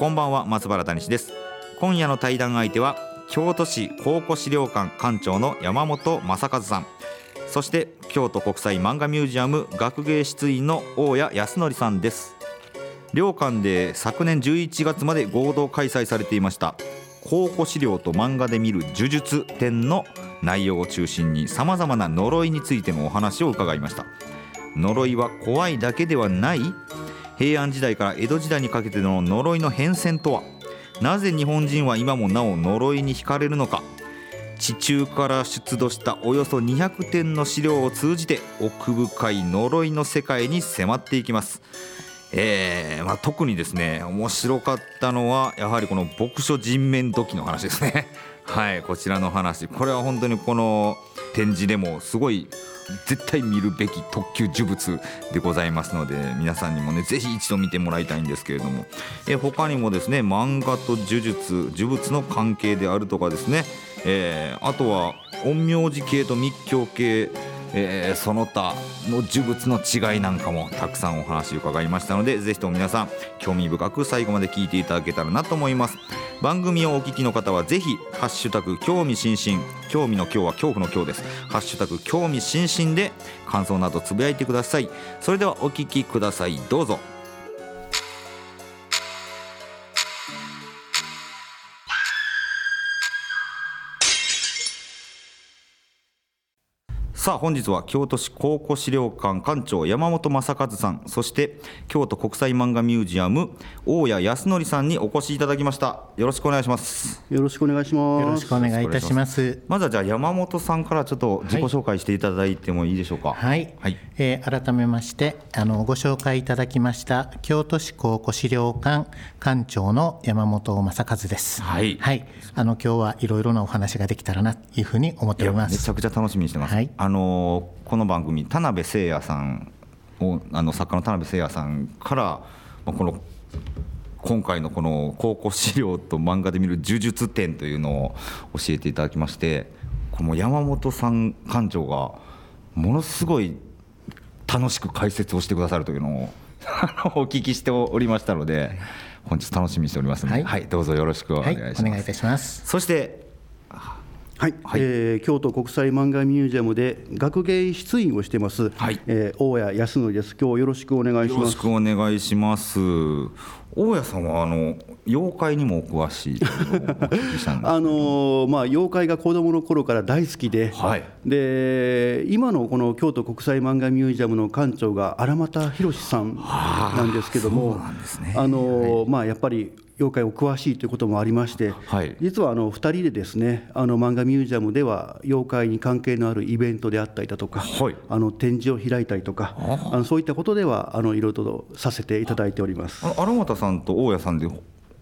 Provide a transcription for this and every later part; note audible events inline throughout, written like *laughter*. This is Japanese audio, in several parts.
こんばんは松原谷氏です。今夜の対談相手は京都市考古資料館館長の山本正和さん。そして京都国際漫画ミュージアム学芸室員の大谷康則さんです。両館で昨年11月まで合同開催されていました考古資料と漫画で見る呪術展の内容を中心にさまざまな呪いについてのお話を伺いました。呪いは怖いだけではない平安時代から江戸時代にかけての呪いの変遷とは？なぜ日本人は今もなお呪いに惹かれるのか？地中から出土したおよそ200点の資料を通じて奥深い呪いの世界に迫っていきます。えーまあ、特にですね面白かったのはやはりこの牧書人面土器の話ですね。はいこちらの話。これは本当にこの展示でもすごい絶対見るべき特級呪物でございますので皆さんにもね是非一度見てもらいたいんですけれども。え他にもですね漫画と呪術呪物の関係であるとかですね、えー、あとは陰陽師系と密教系えー、その他の呪物の違いなんかもたくさんお話伺いましたのでぜひとも皆さん興味深く最後まで聞いていただけたらなと思います。番組をお聞きの方はぜひハッシュタグ興味津々興味の今日は恐怖の今日です。ハッシュタグ興味津々で感想などつぶやいてください。それではお聞きください。どうぞ。さあ本日は京都市考古資料館館長山本正和さんそして京都国際漫画ミュージアム大谷康則さんにお越しいただきました。よろしくお願いします。よろしくお願いします。よろしくお願いいたします。まずはじゃあ山本さんからちょっと自己紹介していただいてもいいでしょうか。はい、はい、えー、改めましてあのご紹介いただきました京都市考古資料館館長の山本正和です。はい、はい、あの今日はいろいろなお話ができたらなというふうに思っております。めちゃくちゃ楽しみにしてます、はい。あのこの番組田辺誠也さんをあの作家の田辺誠也さんから、まあ、この今回のこの考古資料と漫画で見る呪術展というのを教えていただきましてこの山本さん館長がものすごい楽しく解説をしてくださるというのを *laughs* お聞きしておりましたので本日楽しみにしておりますので、はい、はい、どうぞよろしくお願いします。はい、お願いいたしますそしてはい、はい、えー、京都国際漫画ミュージアムで学芸出員をしてます、はい、えー、大谷康則です。今日よろしくお願いします。よろしくお願いします。大家さんはあの妖怪にもお詳しい *laughs* あのまあ妖怪が子どもの頃から大好きで。はい、で今のこの京都国際漫画ミュージアムの館長が荒俣宏さんなんですけども、あのまあやっぱり妖怪お詳しいということもありまして、はい、実はあの2人でですねあの漫画ミュージアムでは妖怪に関係のあるイベントであったりだとか、はい、あの展示を開いたりとかあのそういったことではあのいろいろとさせていただいております。荒俣さんと大家さんで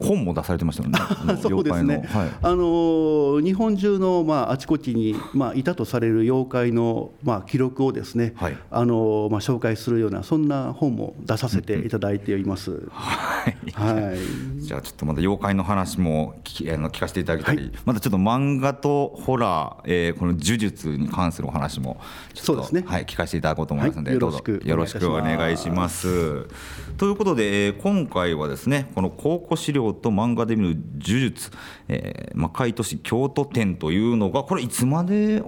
本も出されてましたよね。*laughs* そうですね。はい、あの日本中のまああちこちにまあいたとされる妖怪のまあ記録をですね、はい、あのまあ紹介するようなそんな本も出させていただいています。うんうん、はい。はい。じゃあちょっとまた妖怪の話も聞あの聞かせていただきたり、はい、またちょっと漫画とホラー、えー、この呪術に関するお話もそうですね。はい聞かせていただこうと思いますので、どうぞよろしくお願いします。ということで、えー、今回はですねこの考古資料と漫画で見る呪術、えー、魔界都市京都展というのがこれいつまで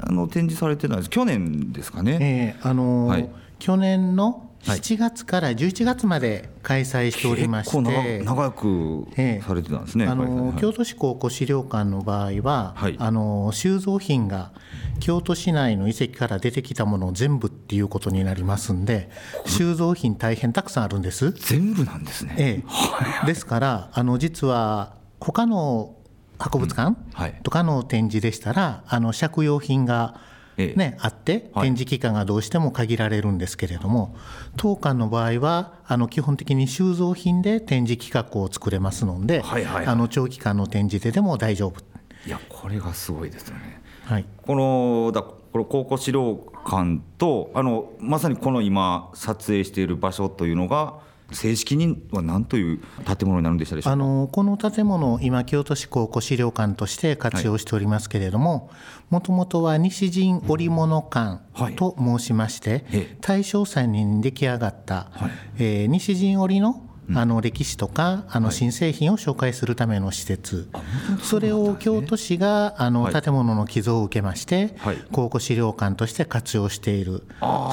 あの展示されてたんです去年ですかね。えー、あのーはい、去年の7月から11月まで開催しておりまして、結構長くされてたんですね、あの京都市考古資料館の場合は、はい、あの収蔵品が京都市内の遺跡から出てきたものを全部っていうことになりますんで収蔵品大変たくさんあるんです。全部なんですね、ええ、ですからあの実は他の博物館とかの展示でしたら、あの借用品がね、あって展示期間がどうしても限られるんですけれども、当館の場合はあの基本的に収蔵品で展示企画を作れますので、はいはいはい、あの長期間の展示ででも大丈夫。いやこれがすごいですよね。はい、このだこの考古資料館とあのまさにこの今撮影している場所というのが正式には何という建物になるんでしたでしょうあのこの建物、今、京都市考古資料館として活用しておりますけれども、もともとは西陣織物館と申しまして、はい、大正祭に出来上がった、はい、えー、西陣織のあの歴史とかあの新製品を紹介するための施設、それを京都市があの建物の寄贈を受けまして、考古資料館として活用している、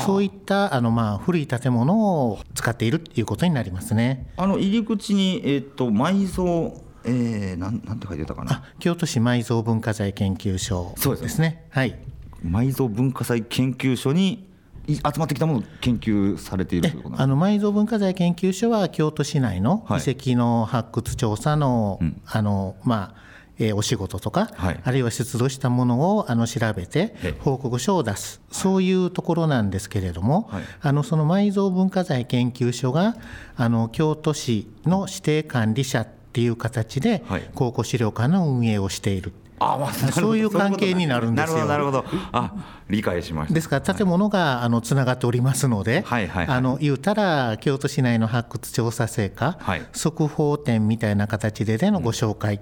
そういったあのまあ古い建物を使っているということになりますね。あの入り口に、えー、と埋蔵えー、なんなんて書いてたかな。京都市埋蔵文化財研究所ですね。はい、埋蔵文化財研究所に集まってきたものを研究されているあの埋蔵文化財研究所は京都市内の遺跡の発掘調査のはい、あのまあえー、お仕事とか、はい、あるいは出土したものをあの調べて報告書を出す、そういうところなんですけれども、はい、あのその埋蔵文化財研究所があの京都市の指定管理者っていう形で、考古資料館の運営をしている。あまあ、そういう関係になるんですよ。なるほどあ理解しました。ですから建物があのつながっておりますので、はいはいはい、あの言うたら京都市内の発掘調査成果、はい、速報展みたいな形ででのご紹介、うん、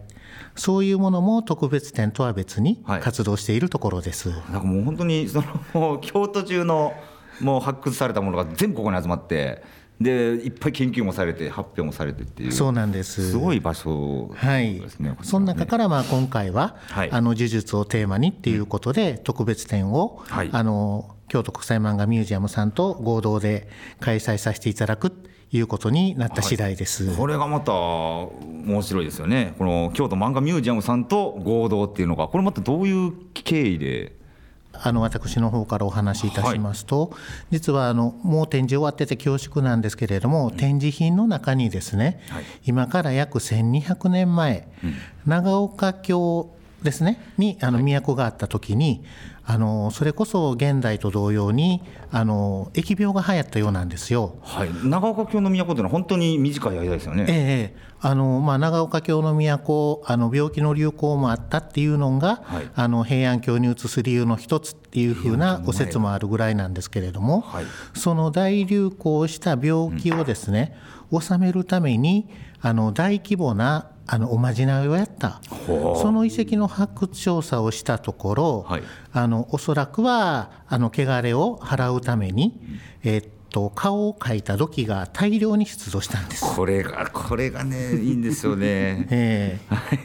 そういうものも特別展とは別に活動しているところです。はい、なんかもう本当にその京都中のもう発掘されたものが全部ここに集まってでいっぱい研究もされて発表もされてっていう。そうなんです。すごい場所ですね、はい、その中からまあ今回は、はい、あの呪術をテーマにっていうことで特別展を、はい、あの京都国際漫画ミュージアムさんと合同で開催させていただくいうことになった次第です、はい、これがまた面白いですよね。この京都漫画ミュージアムさんと合同っていうのがこれまたどういう経緯であの私の方からお話しいたしますと、はい、実はあのもう展示終わってて恐縮なんですけれども、展示品の中にですね、はい、今から約1200年前、うん、長岡京ですねにあの都があった時にあのそれこそ現代と同様にあの疫病が流行ったようなんですよ。はい、長岡京の都というのは本当に短い間ですよね。ええあのまあ、長岡京の都あの病気の流行もあったっていうのが、はい、あの平安京に移す理由の一つっていうふうなご説もあるぐらいなんですけれども、はい、その大流行した病気をですね、うん、収めるためにあの大規模なあのおまじないをやった。その遺跡の発掘調査をしたところ、はい、あのおそらくはあの汚れを払うために、えー、っと顔を描いた土器が大量に出土したんですこれがこれがねいいんですよね、*laughs* え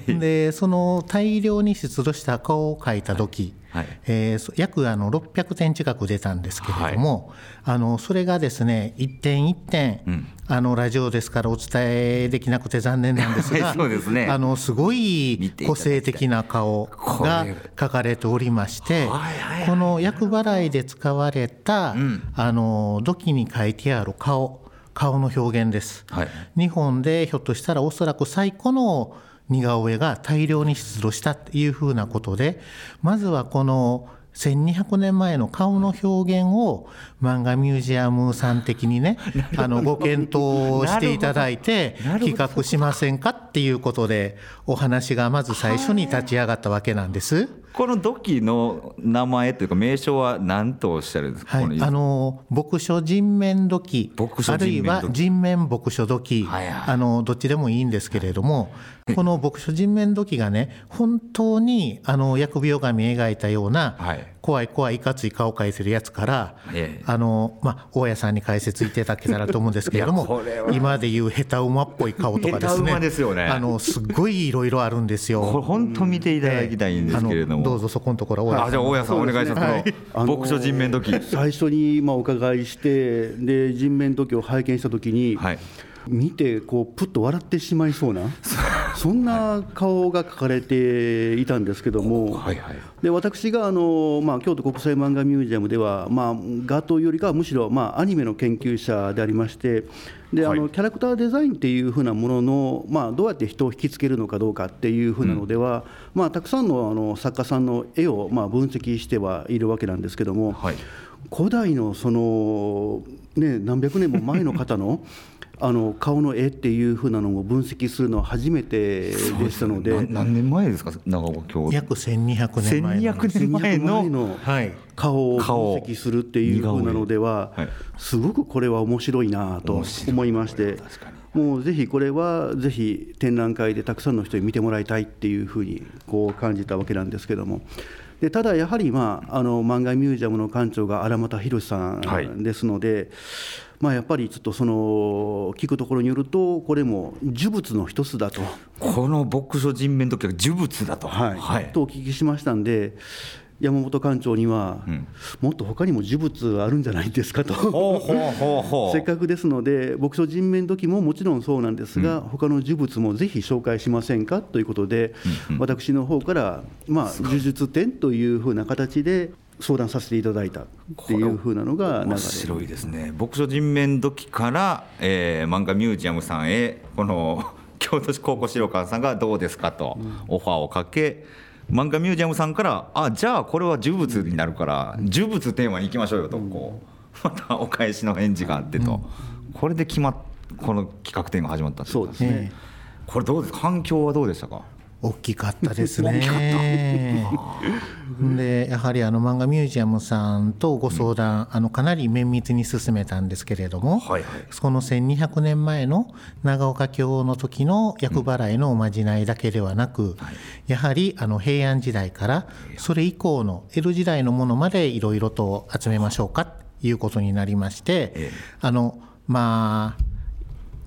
ー、でその大量に出土した顔を描いた土器、はい、えー、約あの600点近く出たんですけれども、はい、あのそれがですね一点一点、うん、あのラジオですからお伝えできなくて残念なんですが *laughs* そうです、ね、あのすごい個性的な顔が書かれておりまして、この厄払いで使われた、うん、あの土器に書いてある顔顔の表現です、はい、日本でひょっとしたらおそらく最古の似顔絵が大量に出土したというふうなことでまずはこの1200年前の顔の表現を漫画ミュージアムさん的にね *laughs* あのご検討していただいて企画しませんかっていうことでお話がまず最初に立ち上がったわけなんです。この土器の名前というか名称は何とおっしゃるんですか、はい、あの牧書人面土器。あるいは人面牧書土器、はいはい、あのどっちでもいいんですけれども、この牧書人面土器がね本当にあの疫病神描いたような、怖い怖いいかつい顔を描いてるやつから、あのまあ、大家さんに解説いただけたらと思うんですけれども今でいう下手馬っぽい顔とかですねですよね。あのすごいいろいろあるんですよ。*laughs* これ本当見ていただきたいんですけれども、どうぞそこのところ大家さん。じゃあ大家さんお願いします、はい、牧書人面土器最初にまあお伺いしてで人面土器を拝見したときに、はい、見てこうプッと笑ってしまいそうな *laughs* そんな顔が描かれていたんですけども、はいはい、で私があの、まあ、京都国際漫画ミュージアムでは、まあ、画というよりかはむしろ、まあ、アニメの研究者でありましてで、あのキャラクターデザインっていうふうなものの、まあ、どうやって人を引きつけるのかどうかっていうふうなのでは、うん、まあ、たくさんのあの作家さんの絵をまあ分析してはいるわけなんですけども、はい、古代のその、ね、何百年も前の方の *laughs* あの顔の絵っていうふうなのを分析するのは初めてでしたので、ね、何年前ですか？長岡京。約1200年前の。年前の。顔を分析するっていうふうなのでは、すごくこれは面白いなと思いまして。もうぜひこれはぜひ展覧会でたくさんの人に見てもらいたいっていうふうにこう感じたわけなんですけども。でただやはり、まあ、あの漫画ミュージアムの館長が荒俣宏さんですので、はいまあ、やっぱりちょっとその聞くところによると、これも呪物の一つだと。この牧書人面時は呪物だと。はい、はい、とお聞きしましたんで、山本館長には、うん、もっと他にも呪物あるんじゃないですかと。*laughs* せっかくですので牧書人面時ももちろんそうなんですが、うん、他の呪物もぜひ紹介しませんかということで、うんうん、私の方から、まあ、呪術展というふうな形で相談させていただいたっていうふうなのが面白いですね。牧書人面時から、えー、漫画ミュージアムさんへこの *laughs* 京都市高校資料館さんがどうですかとオファーをかけ、漫画ミュージアムさんからあじゃあこれは呪物になるから呪物テーマに行きましょうよとこう *laughs* またお返しの返事があってと、これで決まっこの企画展が始まったそうですね。これどうです反響はどうでしたか？大きかったですね。でやはりあの漫画ミュージアムさんとご相談、うん、あのかなり綿密に進めたんですけれども、はいはい、その1200年前の長岡京の時の厄払いのおまじないだけではなく、うんはい、やはりあの平安時代からそれ以降の江戸時代のものまでいろいろと集めましょうかということになりまして、あのまあ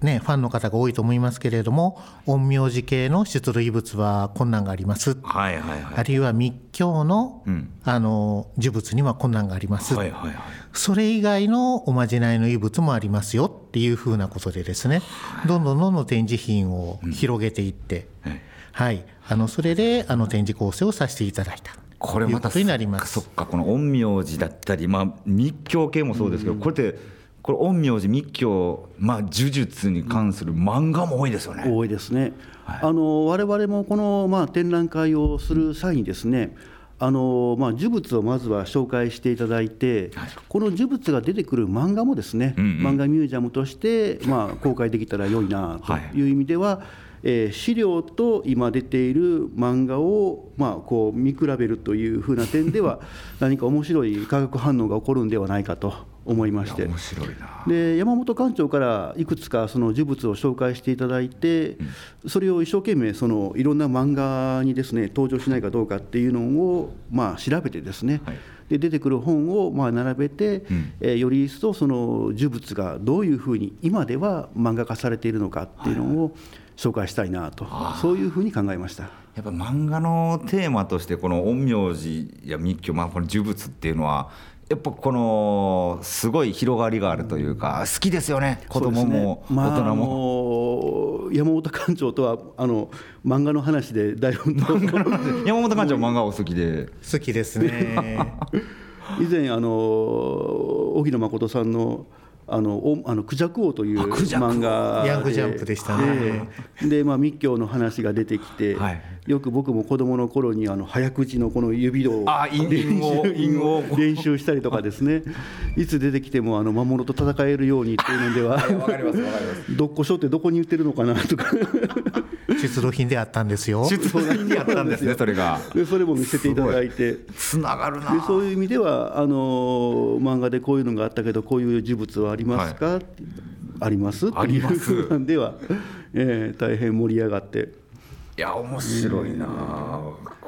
ね、ファンの方が多いと思いますけれども陰陽師系の出土遺物は困難があります、はいはいはい、あるいは密教のうん、あの呪物には困難があります、はいはいはい、それ以外のおまじないの遺物もありますよっていうふうなことでですね、どんどんどんどん展示品を広げていって、うん、はい、あのそれであの展示構成をさせていただいた。これまたそっかこの陰陽師だったり、まあ、密教系もそうですけど、うん、これってこれ陰陽師密教、まあ、呪術に関する漫画も多いですよね。多いですね。はい、あの我々もこの、まあ、展覧会をする際にですね、あのまあ、呪物をまずは紹介していただいて、はい、この呪物が出てくる漫画もですね、うんうん、漫画ミュージアムとして、まあ、公開できたら良いなとい。う意味では、はい、えー、資料と今出ている漫画を、まあ、こう見比べるというふうな点では、*laughs* 何か面白い化学反応が起こるんではないかと思いまして。面白いな。で山本館長からいくつかその呪物を紹介していただいて、うん、それを一生懸命そのいろんな漫画にですね登場しないかどうかっていうのをまあ調べてですね、はい。で出てくる本をまあ並べて、うん、えー、より一層その呪物がどういうふうに今では漫画化されているのかっていうのを紹介したいなと、はい、そういうふうに考えました。やっぱ漫画のテーマとしてこの陰陽師や密教、まあ、この呪物っていうのはやっぱこのすごい広がりがあるというか好きですよね。子供も大人も、まあ、山本館長とはあの漫画の話でだいぶ山本館長漫画お好きで。好きですね。*laughs* 以前あの荻野誠さんのあのおあのクジャク王という漫画ヤングジャンプでしたね。で、まあ、密教の話が出てきて、はい、よく僕も子供の頃にあの早口のこの指を練習練習したりとかですね。*laughs* いつ出てきてもあの魔物と戦えるようにっていうのではどっこしょってどこに売ってるのかなとか出土品であったんですよ。出土品であったんですねそれが。でそれも見せていただいて。つながるな。でそういう意味ではあの漫画でこういうのがあったけどこういう呪物はありますか、はい、あります。っていうふうなんでは、えー、大変盛り上がって。いや面白いな、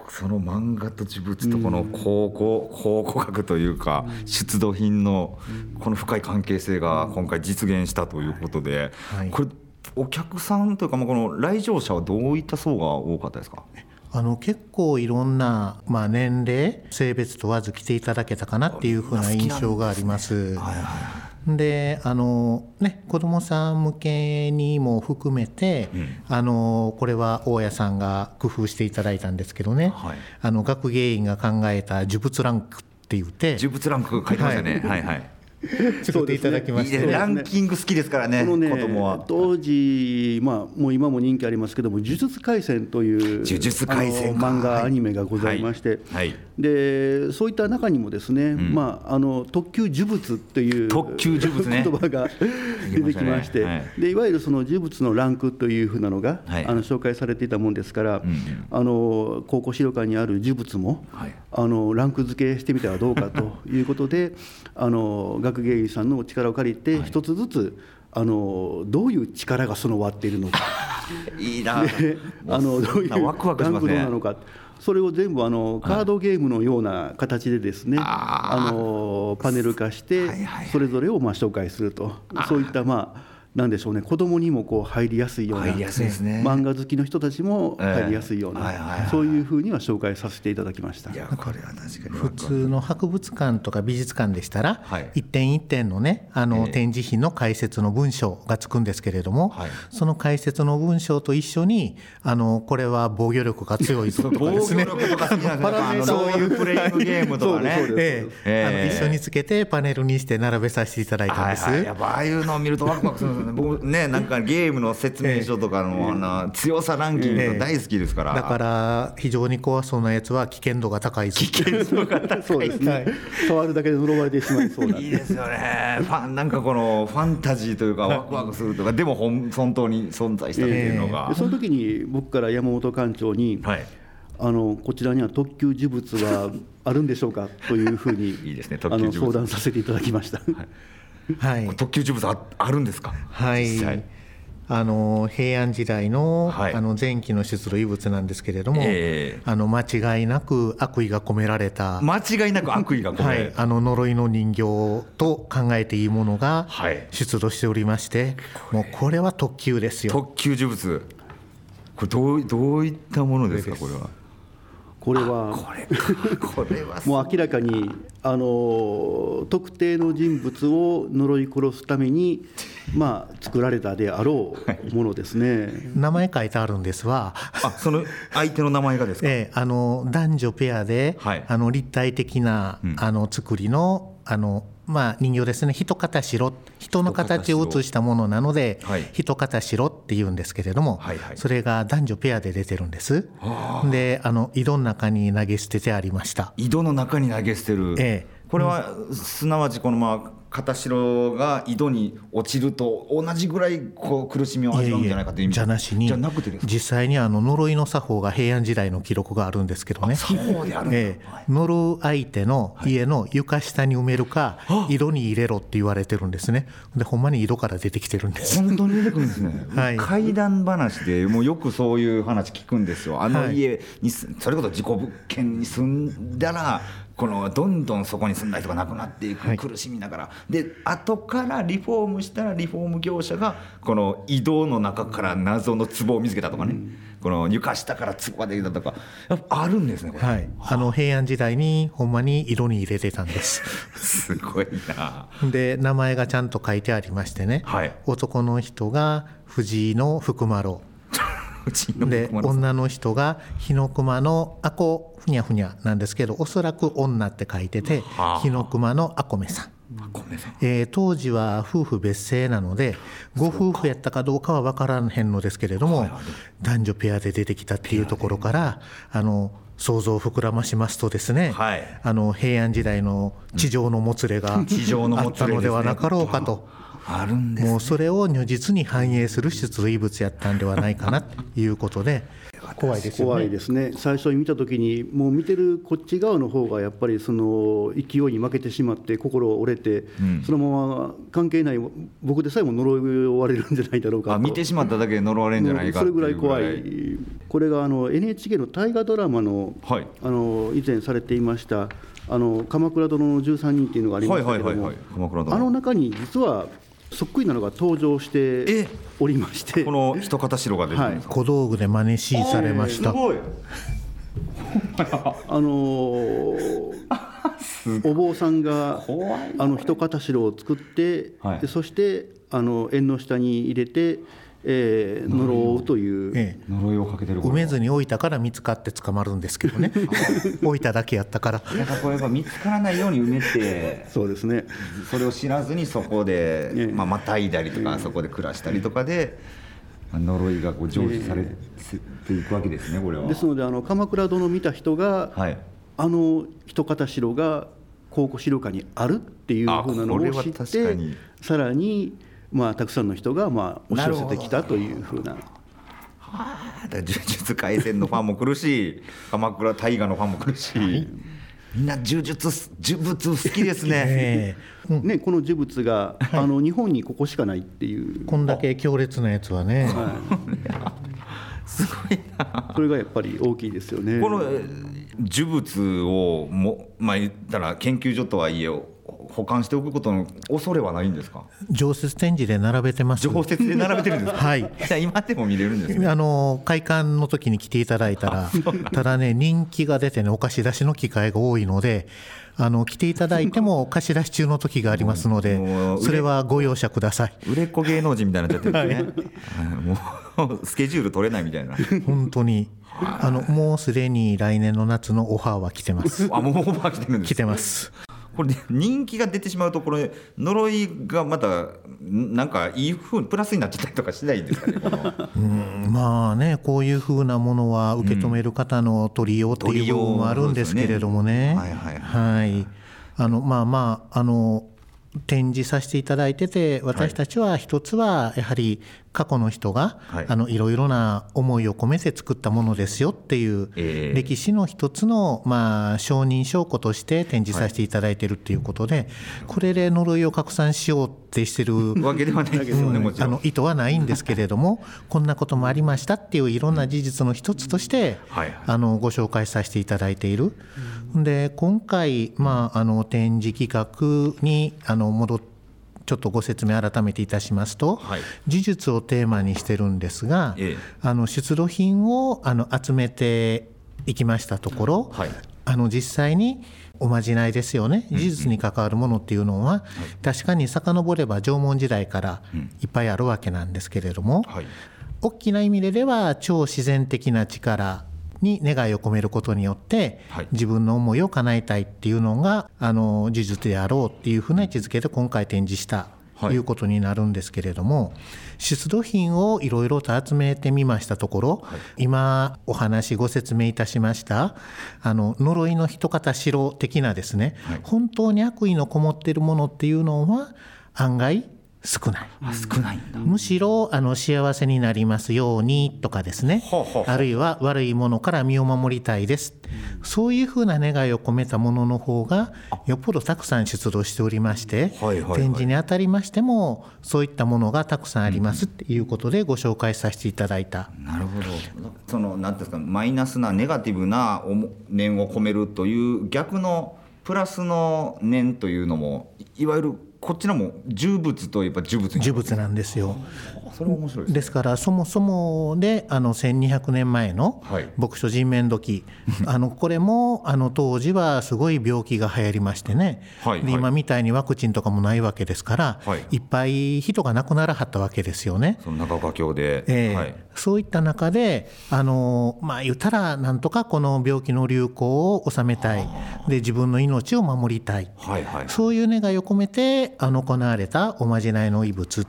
その漫画と呪物とこの考古考古学というか出土品のこの深い関係性が今回実現したということで、これお客さんというかこの来場者はどういった層が多かったですか？あの結構いろんな、まあ、年齢性別問わず来ていただけたかなっていうふうな印象があります。であのね子どもさん向けにも含めて、うん、あのこれは大家さんが工夫していただいたんですけどね、はい、あの学芸員が考えた呪物ランクって言って。呪物ランク書いてましたね、はい、はいはい *laughs* 作っていただきまして、ね、ランキング好きですからね、このね子供は。当時、まあ、もう今も人気ありますけども、呪術廻戦という呪術廻戦漫画、アニメがございまして、はい、でそういった中にもですね、うん、まあ、あの特級呪物っていう特級呪物、ね、*laughs* 言葉が出てきまして、はい、でいわゆるその呪物のランクというふうなのが、はい、あの紹介されていたもんですから、うん、あの高校資料館にある呪物も、あのランク付けしてみてはどうかということで、*laughs* あの学芸員さんの力を借りて一つずつ、あのどういう力が備わっているのか。*laughs* いいな。あのどういうランク度なのか。それを全部あのカードゲームのような形でですね、あのパネル化してそれぞれをまあ紹介すると。そういったまあなんでしょうね。子供にもこう入りやすいような、ね、漫画好きの人たちも入りやすいような、そういうふうには紹介させていただきました。いやこれは確かに普通の博物館とか美術館でしたら、はい、一点一点のねあの、展示品の解説の文章がつくんですけれども、はい、その解説の文章と一緒にあのこれは防御力が強いとかですね。そういうプレイングゲームとかね。ええ。あの一緒につけてパネルにして並べさせていただいたんです、はいはい、やっぱああいうのを見るとワクワクするんですね僕ねなんかゲームの説明書とかの、あの強さランキング大好きですから、だから非常に怖そうなやつは危険度が高い危険度が高いそうですね、触るだけで呪われてしまいそうな。いいですよね。ファンなんかこのファンタジーというかワクワクするとかでも本本当に存在したっていうのが、えー、その時に僕から山本館長に、はい。あのこちらには特級呪物はあるんでしょうか？というふうに *laughs* いいです、ね、あの相談させていただきました。はいはい、特級呪物ああるんですか、はい、あの平安時代の,、あの前期の出土遺物なんですけれども、えー、あの間違いなく悪意が込められた間違いなく悪意が込められた、はい、あの呪いの人形と考えていいものが出土しておりまして、もうこれは特級ですよ。特級呪物。これどうどういったものですか？これはこれは。これこれはもう明らかにあの特定の人物を呪い殺すために、*laughs* まあ、作られたであろうものですね、名前書いてあるんですわ。あその相手の名前がですか、*laughs* ええ、あの男女ペアで、はい、あの立体的な、うん、あの作りのあのまあ、人形ですね。人形白人の形を写したものなので、はい、人形白っていうんですけれども、はいはい、それが男女ペアで出てるんです。であの井戸の中に投げ捨ててありました。井戸の中に投げ捨てる、ええ、これはすなわちこのまあ片白が井戸に落ちると同じぐらいこう苦しみを味わうんじゃないかという意味じゃなしにじゃなくて実際にあの呪いの作法が平安時代の記録があるんですけどね。作法である、え。ー、呪う相手の家の床下に埋めるか、はい、井戸に入れろって言われてるんですね。でほんまに井戸から出てきてるんです。本当に出てくるんですね、はい、怪談話でもうよくそういう話聞くんですよ。あの家に、はい、それこそ事故物件に住んだらこのどんどんそこに住んだ人が亡くなっていく苦しみながら、はい、で後からリフォームしたらリフォーム業者がこの移動の中から謎の壺を見つけたとかね、うん、この床下から壺ができたとか。やっぱあるんですねはい、あ。の平安時代にほんまに色に入れてたんです。*laughs* すごいな。で名前がちゃんと書いてありましてね、はい、男の人が藤井の福丸 *laughs* で女の人が日の熊のあこふにゃふにゃなんですけどおそらく女って書いてて日の熊のあこめさん。えー、当時は夫婦別姓なのでご夫婦やったかどうかは分からへんのですけれども男女ペアで出てきたっていうところからあの想像を膨らましますとですね、はい、あの平安時代の地上のもつれがあったのではなかろうかと。あるんです、ね、もうそれを如実に反映する出土遺物やったんではないかなということで怖いですね。怖いですね。最初に見た時にもう見てるこっち側の方がやっぱりその勢いに負けてしまって心折れて、うん、そのまま関係ない僕でさえも呪いを追われるんじゃないだろうか見てしまっただけで呪われるんじゃないかそれぐらい怖い。これがあの NHK の大河ドラマの,、はい、あの以前されていましたあの鎌倉殿の13人っていうのがありましたけども、あの中に実はそっくりなのが登場しておりまして。この一方城が出てるんですか、はい、小道具で真似しされました、*laughs* あのー、お坊さんがあの一片白を作って、はい、そしてあの縁の下に入れてえー、呪うという、ええ、呪いをかけてる埋めずに置いたから見つかって捕まるんですけどね。*laughs* 置いただけやったから。なんかこれやっぱ見つからないように埋めてそうですね。それを知らずにそこで、ええ、まあ、またいだりとか、そこで暮らしたりとかで、呪いがこう成就されていくわけですねこれは。ですのであの鎌倉殿を見た人が、はい、あの一方城が考古資料館にあるっていうふうなのを知ってさらにまあ、たくさんの人がまあ押し寄せてきたというふうな。はあ、呪術廻戦のファンも来るし *laughs* 鎌倉大河のファンも来るし、はい、みんな呪術呪物好きですね。*laughs* え。ー、ねこの呪物が、はい、あの日本にここしかないっていう。こんだけ強烈なやつはね、はい、すごいな。それがやっぱり大きいですよね。この呪物をもまあ言ったら研究所とはいえ保管しておくことの恐れはないんですか？常設展示で並べてます。常設で並べてるんですはい。じゃ今でも見れるんです、ね、あの開館の時に来ていただいたらただね人気が出てねお貸し出しの機会が多いのであの来ていただいても貸し出し中の時がありますのでそれはご容赦ください。売れっ子芸能人みたいになっちゃってる。んですね、はい、もうスケジュール取れないみたいな。本当に。あのもうすでに来年の夏のオファーは来てます。あもうオファー来てるんです来てますこれ、人気が出てしまうとこれ呪いがまたなんかいいふうにプラスになっちゃったりとかしないんですかねうんまあねこういうふうなものは受け止める方の取りようっていう部分もあるんですけれどもね。はいはい。はい、あのまあまああの展示させていただいてて私たちは一つはやはり過去の人が、はい、あのいろいろな思いを込めて作ったものですよっていう歴史の一つの、まあ、承認証拠として展示させていただいているっていうことで、これで呪いを拡散しようってしてるわけではないですよね、あの意図はないんですけれども *laughs* こんなこともありましたっていういろんな事実の一つとして、あのご紹介させていただいている。で今回、まあ、あの展示企画にあの戻ってちょっとご説明改めていたしますと、はい、事実をテーマにしてるんですが、ええ、あの出土品をあの集めていきましたところ、はい、あの実際におまじないですよね。事実に関わるものっていうのは、確かに遡れば縄文時代からいっぱいあるわけなんですけれども、はい、大きな意味ででは超自然的な力に願いを込めることによって、はい、自分の思いを叶えたいっていうのがあの事実であろうっていうふうな位置づけで今回展示したとい。うことになるんですけれども、はい、出土品をいろいろと集めてみましたところ、はい、今お話ご説明いたしましたあの呪いの一方城的なですね、はい、本当に悪意のこもっているものっていうのは案外少ない。少ないむしろあの幸せになりますようにとかですね。あるいは悪いものから身を守りたいです、うん、そういうふうな願いを込めたものの方がよっぽどたくさん出土しておりまして、はいはいはい、展示にあたりましてもそういったものがたくさんありますっていうことでご紹介させていただいた。なるほど。その何ですかマイナスなネガティブな念を込めるという逆のプラスの念というのもいわゆるこっちのも重物といえば重物重物なんですよ。それ面白いです、ね、ですからそもそもであの1200年前の牧書人面時、はい、あのこれもあの当時はすごい病気が流行りましてね、はいはい、今みたいにワクチンとかもないわけですから、はい、いっぱい人が亡くならはったわけですよね。その長岡京で、えーはい、そういった中であのまあ言ったらなんとかこの病気の流行を収めたい。で自分の命を守りたい、はいはい、そういう願いを込めてあの行われたおまじないの遺物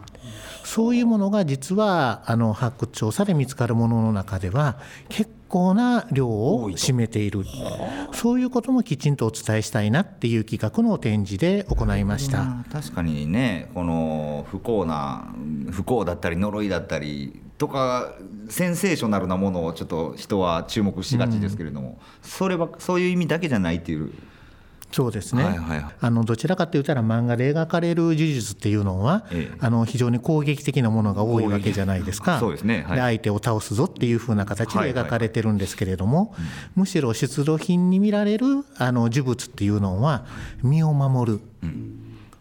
そういうものが実はあの発掘調査で見つかるものの中では結構な量を占めている。そういうこともきちんとお伝えしたいなっていう企画の展示で行いました。確かにねこの不幸な不幸だったり呪いだったりとかセンセーショナルなものをちょっと人は注目しがちですけれども、うん、それはそういう意味だけじゃないっていうそうですね、はいはい、あのどちらかといったら漫画で描かれる呪術っていうのは、ええ、あの非常に攻撃的なものが多いわけじゃないですか。そうですね、はい、で相手を倒すぞっていうふうな形で描かれてるんですけれども、はい。はい、むしろ出土品に見られるあの呪物っていうのは身を守る、うん、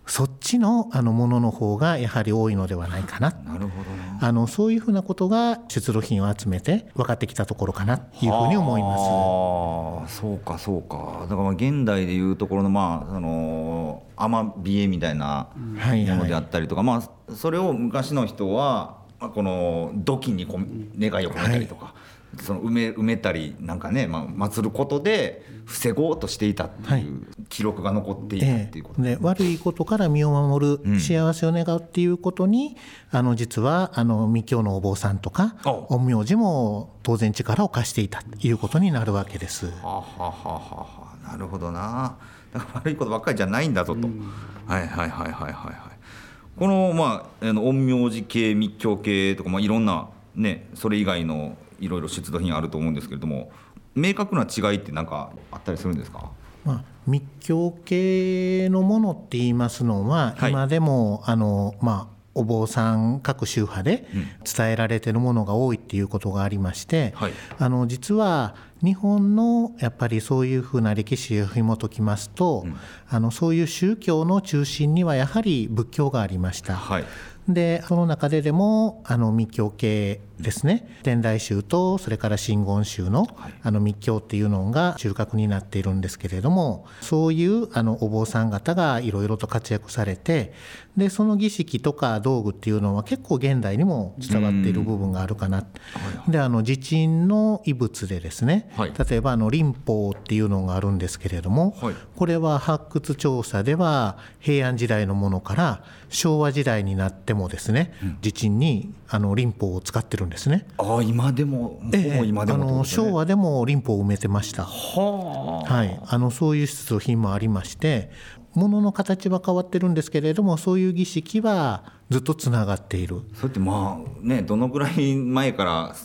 そっちのあのものの方がやはり多いのではないかな。なるほどあのそういうふうなことが出土品を集めて分かってきたところかなというふうに思います。そうかそうかだからまあ現代でいうところのまああのアマビエみたいなものであったりとか、はいはい、まあそれを昔の人はこの土器にこ願いを込めたりとか。はいその埋め埋めたりなんかね、まあ、祀ることで防ごうとしていたっていう記録が残っていたっていうこと、はいえー、悪いことから身を守る、うん、幸せを願うっていうことにあの実はあの密教のお坊さんとか陰陽師も当然力を貸していたということになるわけです。はあ、はあはは。あ、なるほどな。悪いことばっかりじゃないんだぞと、うん、はいはいはいはいはいはい。このまあ陰陽師系密教系とか、まあ、いろんなねそれ以外のいろいろ出土品あると思うんですけれども明確な違いって何かあったりするんですか？まあ、密教系のものって言いますのは、はい、今でもあの、まあ、お坊さん各宗派で伝えられてるものが多いっていうことがありまして、はい、あの実は日本のやっぱりそういうふうな歴史を紐解きますと、うん、あのそういう宗教の中心にはやはり仏教がありました。はい。でその中ででもあの密教系ですね。天台宗とそれから真言宗の,、あの密教っていうのが中核になっているんですけれどもそういうあのお坊さん方がいろいろと活躍されてでその儀式とか道具っていうのは結構現代にも伝わっている部分があるかな。であの地鎮の遺物でですね、はい、例えばあの林法っていうのがあるんですけれども、はい、これは発掘調査では平安時代のものから昭和時代になってもですね、うん、地鎮にあの林法を使ってるんですね。あ今でも、ええ、今でも、ね、あの昭和でも林法を埋めてました。はあ、はい、あのそういう出土品もありまして物の形は変わってるんですけれどもそういう儀式はずっとつながっているそれってまあねどのぐらい前から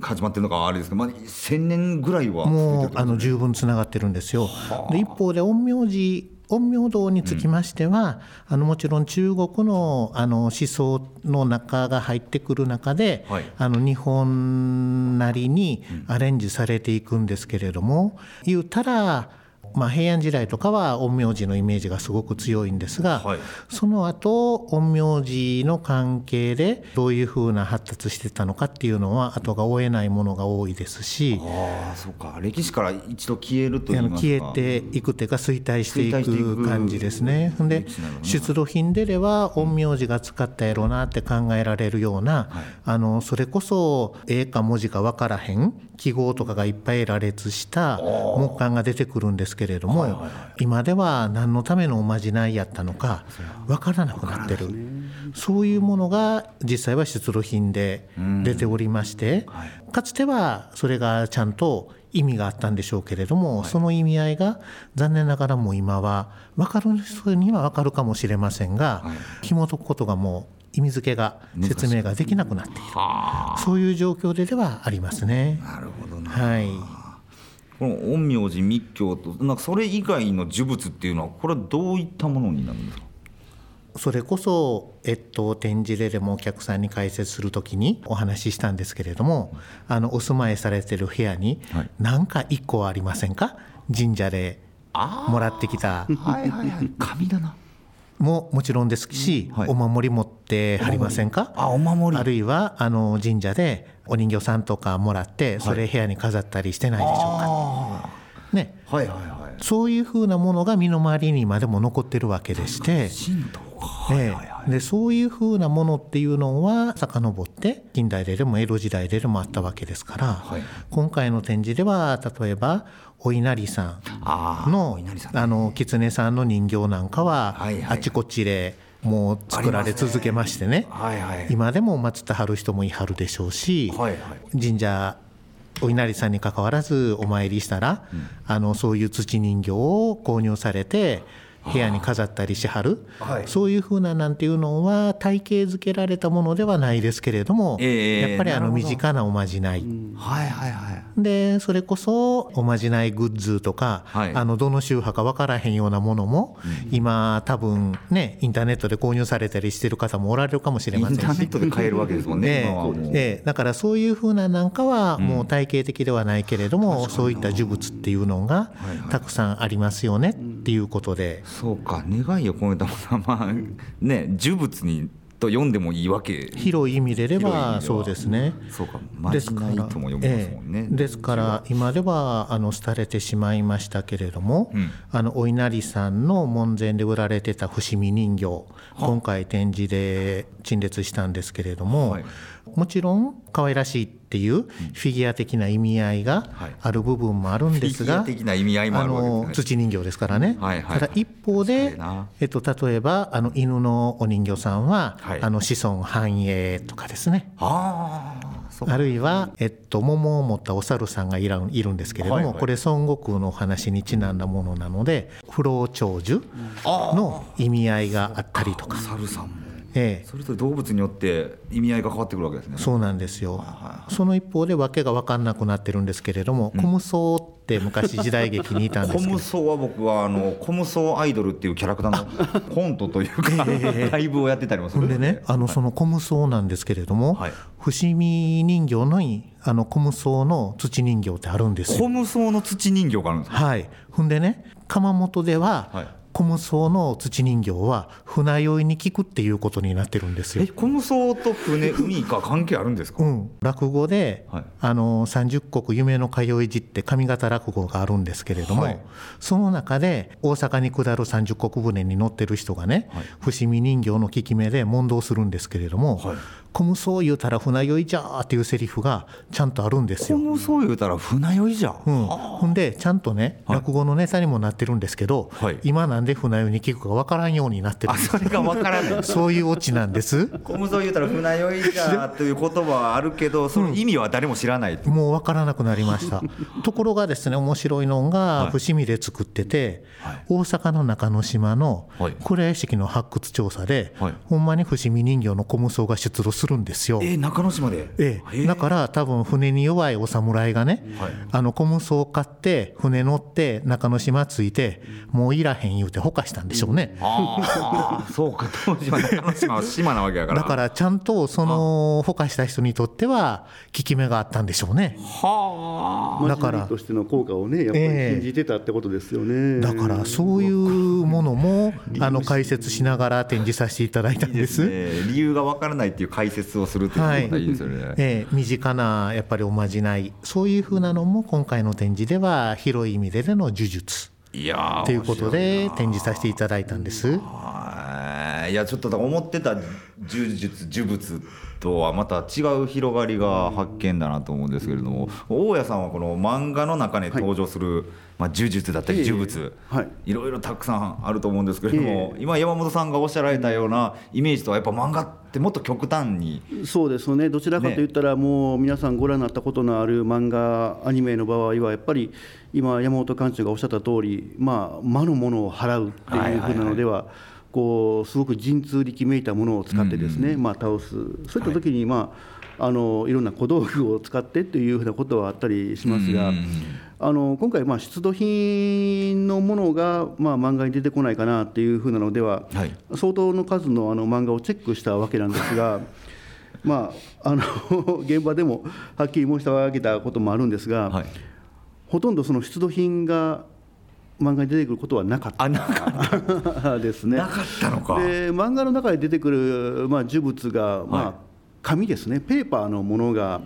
始まってるのかあれですけど、まあ、1000年ぐらいはもうあの十分つながってるんですよ。で一方で陰陽師陰陽道につきましては、うん、あのもちろん中国のあの思想の中が入ってくる中で、はい、あの日本なりにアレンジされていくんですけれども、うん、言うたらまあ、平安時代とかは陰陽師のイメージがすごく強いんですが、はい、その後陰陽師の関係でどういうふうな発達してたのかっていうのは後が追えないものが多いですしあそうか。歴史から一度消えるという消えていくというか衰退していく感じですね。で出土品ででは陰陽師が使ったやろうなって考えられるような、はい、あのそれこそ絵か文字か分からへん記号とかがいっぱい羅列した木簡が出てくるんですけれども、今では何のためのおまじないやったのか分からなくなってる、ね、そういうものが実際は出土品で出ておりまして、はい、かつてはそれがちゃんと意味があったんでしょうけれども、はい、その意味合いが残念ながらも今は分かる人には分かるかもしれませんが、はい、紐解くことがもう意味付けが説明ができなくなっている。そういう状況でではありますね。なるほどはい。この陰陽師密教となんかそれ以外の呪物っていうのはこれはどういったものになるんですか？それこそ、えっと、展示ででもお客さんに解説するときにお話ししたんですけれどもあのお住まいされてる部屋に何か1個ありませんか？神社でもらってきた。はいはいはい、神棚ももちろんですし、はい、お守り持ってはりませんか？あお守り。あるいはあの神社でお人形さんとかもらってそれ部屋に飾ったりしてないでしょうか、はい、ね、はいはいはい、そういうふうなものが身の回りに今でも残ってるわけでして。ええ、でそういうふうなものっていうのは遡って近代ででも江戸時代ででもあったわけですから、はい、今回の展示では例えばお稲荷さんのあの狐さんの人形なんかはあちこちでもう作られ続けましてね、今でも祀ってはる人もいはるでしょうし、神社お稲荷さんにかかわらずお参りしたら、あのそういう土人形を購入されて部屋に飾ったりしはる、はい、そういうふうななんていうのは体系づけられたものではないですけれども、えー、やっぱりあの身近なおまじない、はいはいはい、でそれこそおまじないグッズとか、はい、あのどの宗派か分からへんようなものも、うん、今多分ねインターネットで購入されたりしてる方もおられるかもしれませんし。インターネットで買えるわけですもんね、え。ー、だからそういうふうななんかはもう体系的ではないけれども、うん、そういった呪物っていうのがたくさんありますよねっていうことで。そうか願いを込めたものはまあね呪物にと読んでもいいわけ。広い意味でればそうですね。そうかまじないとも読みますもんね、ええ、ですから今ではあの廃れてしまいましたけれども、うん、あのお稲荷さんの門前で売られてた伏見人形今回展示で陳列したんですけれども、はい、もちろん可愛らしいっていうフィギュア的な意味合いがある部分もあるんですが、的な意味合いもあるわけ土人形ですからね、はいはい、ただ一方で、えっと、例えばあの犬のお人形さんは、はい、あの子孫繁栄とかですね。あるいは、えっと、桃を持ったお猿さんがいるいるんですけれども、これ孫悟空のお話にちなんだものなので不老長寿の意味合いがあったりとか。猿さんもええ、それぞれ動物によって意味合いが変わってくるわけですね。そうなんですよ、はいはい、その一方で訳が分かんなくなってるんですけれども、うん、コムソーって昔時代劇にいたんですけど。コムソーは僕はあのコムソーアイドルっていうキャラクターの *laughs* コントというか、ライブをやってたりもするんでね。あのその虚無僧なんですけれども、はい、伏見人形のあのコムソーの土人形ってあるんですよ。コムソーの土人形があるんですか？はい。ほんでね窯元では、はい虚無僧の土人形は船酔いに効くっていうことになってるんですよ。え虚無僧と船なんか関係あるんですか、うん、落語で、はい、あの三十石夢の通い路って上方落語があるんですけれども、はい、その中で大阪に下る三十石船に乗ってる人がね、はい、伏見人形の効き目で問答するんですけれども、コムソ言うたら船酔いじゃーっていうセリフがちゃんとあるんですよ。コムソ言うたら船酔いじゃ、うん、ほんでちゃんとね落語のネタにもなってるんですけど、はい、今なんで船酔いに聞くか分からんようになってるあそれが分からない。*laughs* そういうオチなんです。コムソ言うたら船酔いじゃという言葉はあるけどその意味は誰も知らない、うん、もう分からなくなりました。*laughs* ところがですね面白いのが伏見で作ってて、はい、大阪の中之島の蔵屋敷の発掘調査で、はい、ほんまに伏見人形のコムソが出土するんですよ。えー中之島で、ええ、だから多分船に弱いお侍がね、はい、あの小無双を買って船乗って中之島着いてもういらへん言うてほかしたんでしょうね、ああ *laughs* そうか。当時は中之島は島なわけやから。だからちゃんとそのほかした人にとっては効き目があったんでしょうね。はあ。だから。としての効果をねやっぱり信じてたってことですよね、えー、だからそういうものもあの解説しながら展示させていただいたんです。ね、理由がわからないっていう解説をするっていうはい、いいですよね、えー、身近なやっぱりおまじない。そういうふうなのも今回の展示では広い意味ででの呪術。いやということで展示させていただいたんです。いやちょっと思ってた呪術呪物とはまた違う広がりが発見だなと思うんですけれども大家さんはこの漫画の中で登場する、はい、まあ、呪術だったり呪物、はい、いろいろたくさんあると思うんですけれども、今山本さんがおっしゃられたようなイメージとはやっぱ漫画ってもっと極端にそうですね。どちらかといったら、もう皆さんご覧になったことのある漫画アニメの場合はやっぱり今山本館長がおっしゃった通りまあ魔のものを払うっていうふうなのでは、はいはいはいこうすごく神通力めいたものを使ってですね、まあ、倒す。そういった時に、まあ、あのいろんな小道具を使ってというふうなことはあったりしますが、あの今回、まあ、出土品のものが、まあ、漫画に出てこないかなっていうふうなのでは、はい、相当の数のあの漫画をチェックしたわけなんですが。*laughs* まあ、あの現場でもはっきり申し上げたこともあるんですが、はい、ほとんどその出土品が漫画に出てくることはなかった。*laughs* ですね。なかったのか。で漫画の中で出てくる、まあ、呪物が、まあ、紙ですね。ペーパーのものが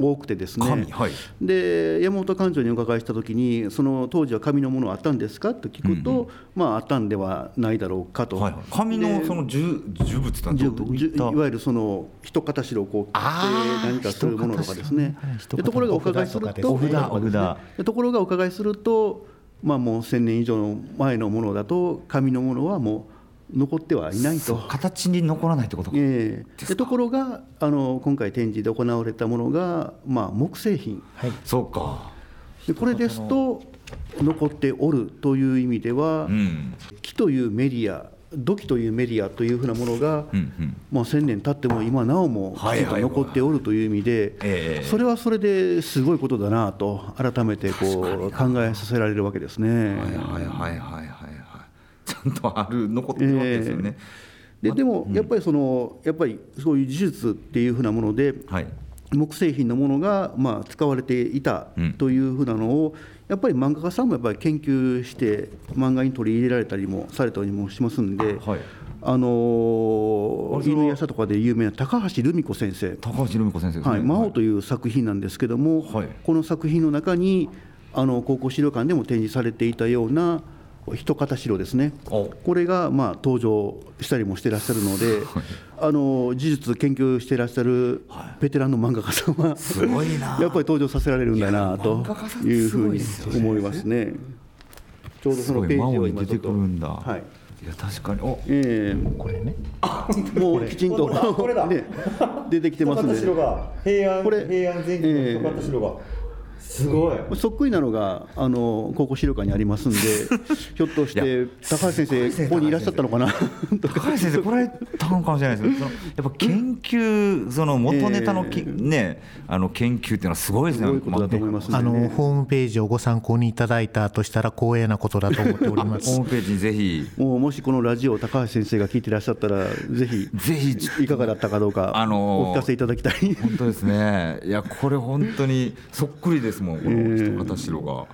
多くてですね、はい、で山本館長にお伺いした時にその当時は紙のものあったんですか？と聞くと、うんうん、まああったんではないだろうかと、はいはい、紙のその呪呪物ってどういいわゆるその一片白をこう切って何かするものとかですね。でところがお伺いするとところがお伺いするとまあ、もう1,000年以上の前のものだと紙のものはもう残ってはいないと。形に残らないってことか、えー、でところがあの今回展示で行われたものが、まあ、木製品、はい、そうか。でこれですと残っておるという意味では、うん、木というメディア土器というメディアというふうなものが、うんうん、まあ、1000年経っても今なおも残っておるという意味で、それはそれですごいことだなと改めてこう考えさせられるわけですね。はいはいはいはいはいちゃんとある残ってるわけですよね。えー、ででもやっぱりそのやっぱりそういう技術っていうふうなもので、はい、木製品のものがまあ使われていたというふうなのを、やっぱり漫画家さんもやっぱり研究して漫画に取り入れられたりもされたりもしますんで、はい、あの犬やさとかで有名な高橋留美子先生。高橋留美子先生、ね、はい、魔王という作品なんですけども、はい、この作品の中にあの高校資料館でも展示されていたような一方城ですね、これがまあ登場したりもしてらっしゃるので、あの事実研究してらっしゃるベテランの漫画家さんは、すごいな。*laughs* やっぱり登場させられるんだなというふうに思いますね。ちょうどそのページを今ちょっと。はい。いや確かに。お、えー、これね。もうきちんと。これだ、*laughs* ね、出てきてますね。平安これ平安全期の城が、すごいそっくりなのがあの高校資料館にありますんで *laughs* ひょっとして高橋先生ここにいらっしゃったのかな？高橋先生 *laughs* 来られたのかもしれないですけどやっぱ研究その元ネタのき、えー、ねあの研究っていうのはすごいですね。いことだと思います、ね、あのホームページをご参考にいただいたとしたら光栄なことだと思っております。ホームページにぜひもうもしこのラジオ高橋先生が聞いていらっしゃったらぜひぜひいかがだったかどうかあのお聞かせいただきたい。本当ですね。いやこれ本当にそっくりです。ですもんこの城が。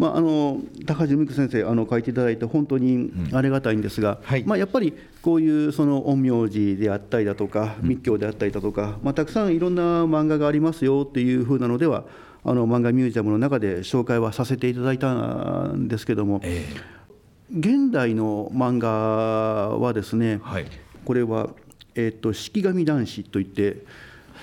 まあ、あの高橋美久先生あの書いていただいて本当にありがたいんですが、うんはい、まあ、やっぱりこういうその陰陽師であったりだとか密教であったりだとか、まあ、たくさんいろんな漫画がありますよっていうふうなのではあの漫画ミュージアムの中で紹介はさせていただいたんですけども、えー、現代の漫画はですね、はい、これは、えーと式神男子といって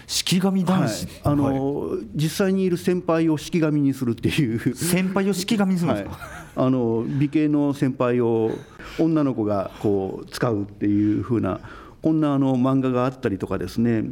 式神男子、はい、あの、はい、実際にいる先輩を式神にするっていう。先輩を式神にするんですか、はい、あの美形の先輩を女の子がこう使うっていうふうなこんなあの漫画があったりとかですね。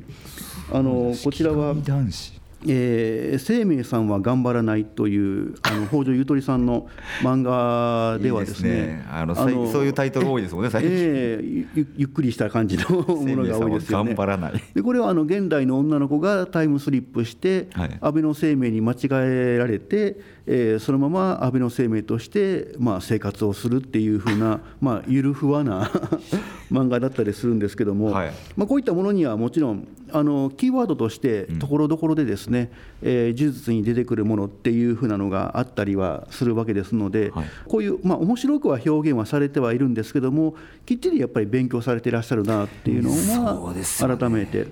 あのこちらは。男子えー、生命さんは頑張らないというあの北条ゆとりさんの漫画ではですね、ね、あのそういうタイトル多いですもんね最近、えー、ゆゆっくりした感じのものが多いですよね。*laughs* 頑張らない。でこれはあの現代の女の子がタイムスリップして、はい、安倍の生命に間違えられて、えー、そのまま安倍の生命として、まあ、生活をするっていうふうな、*laughs* まあ、ゆるふわな *laughs* 漫画だったりするんですけども、はい、まあ、こういったものにはもちろんあのキーワードとしてところどころでですね、うん、えー、呪術に出てくるものっていうふうなのがあったりはするわけですので、はい、こういう、まあ、面白くは表現はされてはいるんですけどもきっちりやっぱり勉強されていらっしゃるなっていうのは改めて、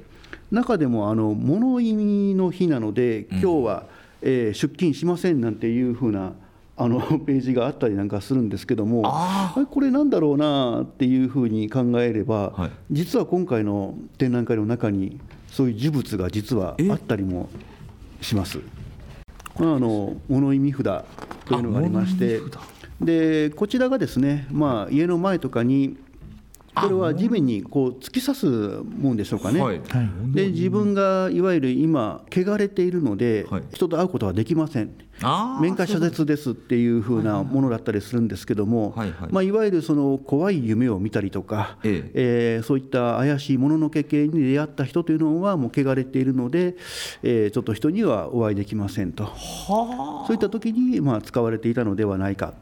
中でもあの物意味の日なので今日は、うん、えー、出勤しませんなんていうふうなあの *laughs* ページがあったりなんかするんですけどもこれなんだろうなっていうふうに考えれば、はい、実は今回の展覧会の中にそういう呪物が実はあったりもします。まあ、あの物意味札というのがありましてでこちらがですね、まあ、家の前とかにこれは地面にこう突き刺すもんでしょうかね、はい、で自分がいわゆる今、汚れているので、人と会うことはできません、面会謝絶ですっていうふうなものだったりするんですけども、はいまあ、いわゆるその怖い夢を見たりとか、ええ。えー、そういった怪しいもののけ系に出会った人というのは、もう汚れているので、えー、ちょっと人にはお会いできませんと、そういった時にまに使われていたのではないか。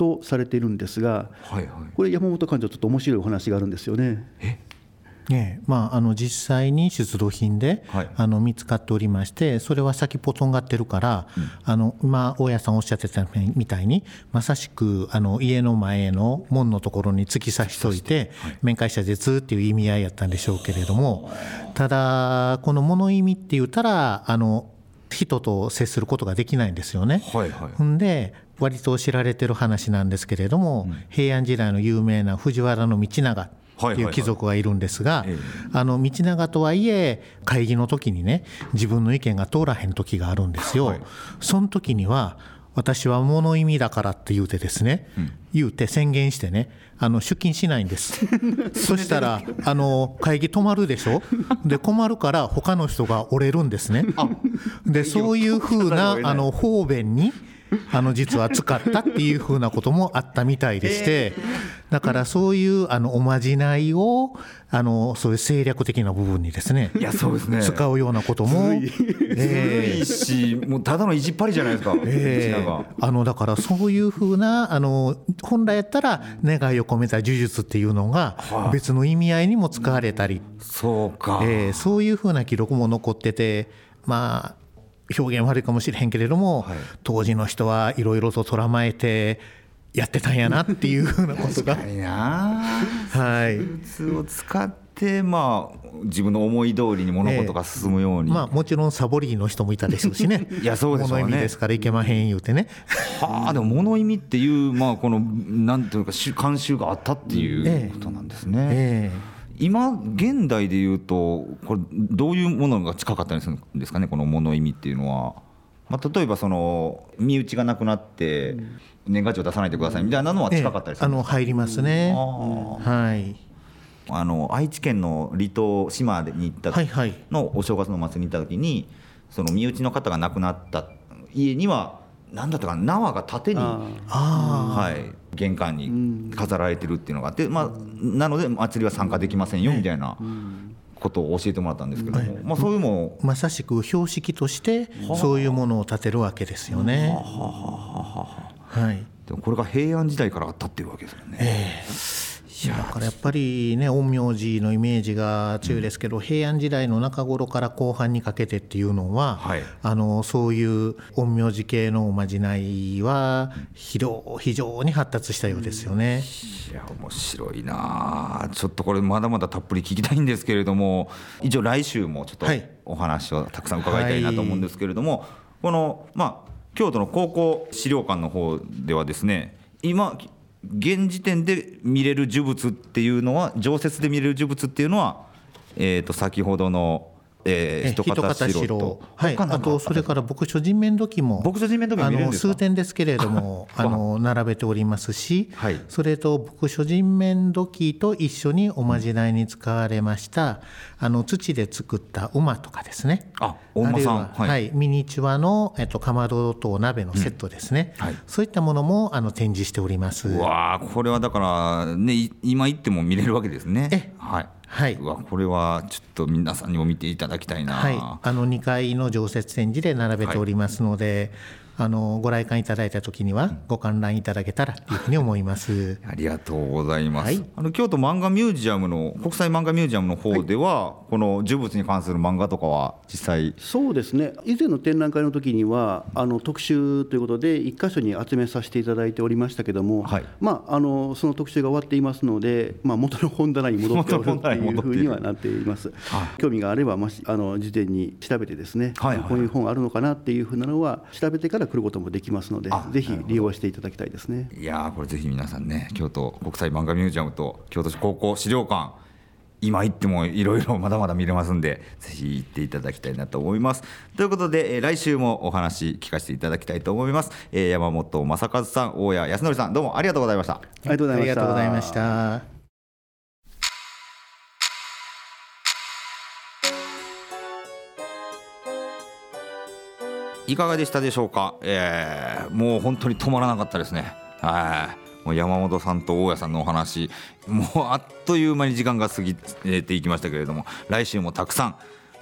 とされているんですが、はいはい、これ山本館長ちょっと面白いお話があるんですよね。ねまあ、あの実際に出土品で、はい、あの見つかっておりましてそれは先っぽとんがってるから、うん、あの今大家さんおっしゃってたみたいにまさしくあの家の前の門のところに突き刺しといて、はい、面会者絶っていう意味合いやったんでしょうけれどもただこの物意味って言ったらあの人と接することができないんですよね。はいはい、んで割と知られてる話なんですけれども、うん、平安時代の有名な藤原道長っていう貴族がいるんですが、あの道長とはいえ会議の時にね自分の意見が通らへん時があるんですよ。はい、その時には私は物意味だからって言うてですね、うん、言うて宣言してねあの出勤しないんです。*laughs* そしたらあの会議止まるでしょ？で困るから他の人が折れるんですね。でそういうふうな *laughs* あの方便にあの実は使ったっていうふうなこともあったみたいでして、だからそういうあのおまじないをあのそういう政略的な部分にですねいやそうですね。使うようなこともずい。し、もうただの意地っ張りじゃないですか、えー、あのだからそういうふうなあの本来やったら願いを込めた呪術っていうのが別の意味合いにも使われたり、そうか、えー、そういうふうな記録も残っててまあ表現悪いかもしれへんけれども、はい、当時の人はいろいろととらまえてやってたんやなっていうふうなことが。はい、術を使ってまあ自分の思い通りに物事が進むように、えー、まあ、もちろんサボリーの人もいたで *laughs* しょうしね。いやそうですよね。物意味ですからいけまへん言うてね。はあでも物意味っていうまあこのなんていうか慣習があったっていうことなんですね、えーえ。ー今現代でいうとこれどういうものが近かったりするんですかね？この物意味っていうのは。まあ、例えばその身内がなくなって年賀状出さないでくださいみたいなのは近かったりする、ええ、あの入りますね。はい。あの愛知県の離島島に行ったのお正月の祭りに行った時にその身内の方が亡くなった家には何だったかな縄が縦に、はい、玄関に飾られてるっていうのがあって、まあ、なので祭りは参加できませんよみたいなことを教えてもらったんですけども、まあ、そういうもまさしく標識としてそういうものを立てるわけですよね。はい、でもこれが平安時代からあったっていうわけですよね。えーだからやっぱりね陰陽師のイメージが強いですけど、うん、平安時代の中頃から後半にかけてっていうのは、はい、あのそういう陰陽師系のおまじないは非常に発達したようですよね。いや面白いな。ちょっとこれまだまだたっぷり聞きたいんですけれども一応来週もちょっとお話をたくさん伺いたいなと思うんですけれども、はい、このまあ京都の高校資料館の方ではですね今現時点で見れる呪物っていうのは常設で見れる呪物っていうのは、えー、と先ほどのえー、一方城はい、あとそれから牧書人面土器も牧書人面土器も数点ですけれども *laughs* あの並べておりますし、はい、それと牧書人面土器と一緒におまじないに使われましたあの土で作った馬とかですね。あお馬さん。はい、はい、ミニチュアの、えっと、かまどと鍋のセットですね、うん。はい、そういったものもあの展示しております。わあこれはだからね今行っても見れるわけですね。はいはい、うわこれはちょっと皆さんにも見ていただきたいな、はい、あの2階の常設展示で並べておりますので、あのご来館いただいた時にはご観覧いただけたらというふうに思います。*laughs* ありがとうございます、はい、あの京都漫画ミュージアムの国際漫画ミュージアムの方では、はい、この呪物に関する漫画とかは実際？そうですね。以前の展覧会の時にはあの特集ということで1箇所に集めさせていただいておりましたけども、はい、まああのその特集が終わっていますので、まあ、元の本棚に戻っておるというふうには *laughs* なっています。興味があれば、まあ、あの事前に調べてですね、はいはい、こういう本あるのかなっていうふうなのは調べてから来ることもできますのでぜひ利用していただきたいですね。いやこれぜひ皆さんね京都国際漫画ミュージアムと京都市高校資料館今行ってもいろいろまだまだ見れますんでぜひ行っていただきたいなと思います。ということで、え来週もお話聞かせていただきたいと思います、え山本正和さん大谷康則さんどうもありがとうございました。ありがとうございましたいかがでしたでしょうか、えー、もう本当に止まらなかったですね。はい。もう山本さんと大家さんのお話もうあっという間に時間が過ぎていきましたけれども来週もたくさん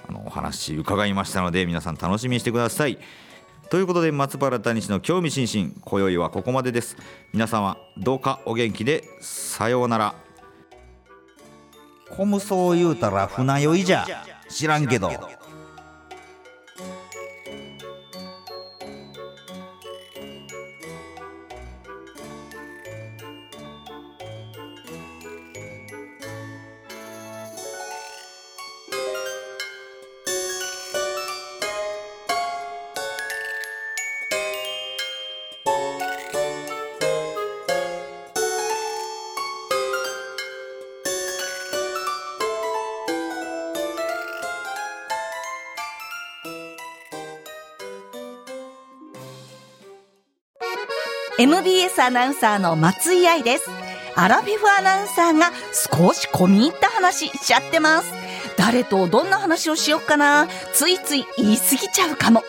あのお話伺いましたので皆さん楽しみにしてください。ということで松原谷氏の興味津々今宵はここまでです。皆様どうかお元気でさようなら。コムソ言うたら船酔いじゃ。知らんけど。アナウンサーの松井愛です。アラフィフアナウンサーが少し込み入った話しちゃってます。誰とどんな話をしよっかな。ついつい言い過ぎちゃうかも。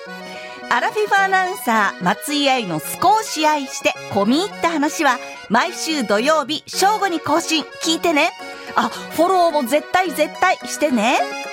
アラフィフアナウンサー松井愛の少し愛して込み入った話は毎週土曜日正午に更新。聞いてね。あフォローも絶対絶対してね。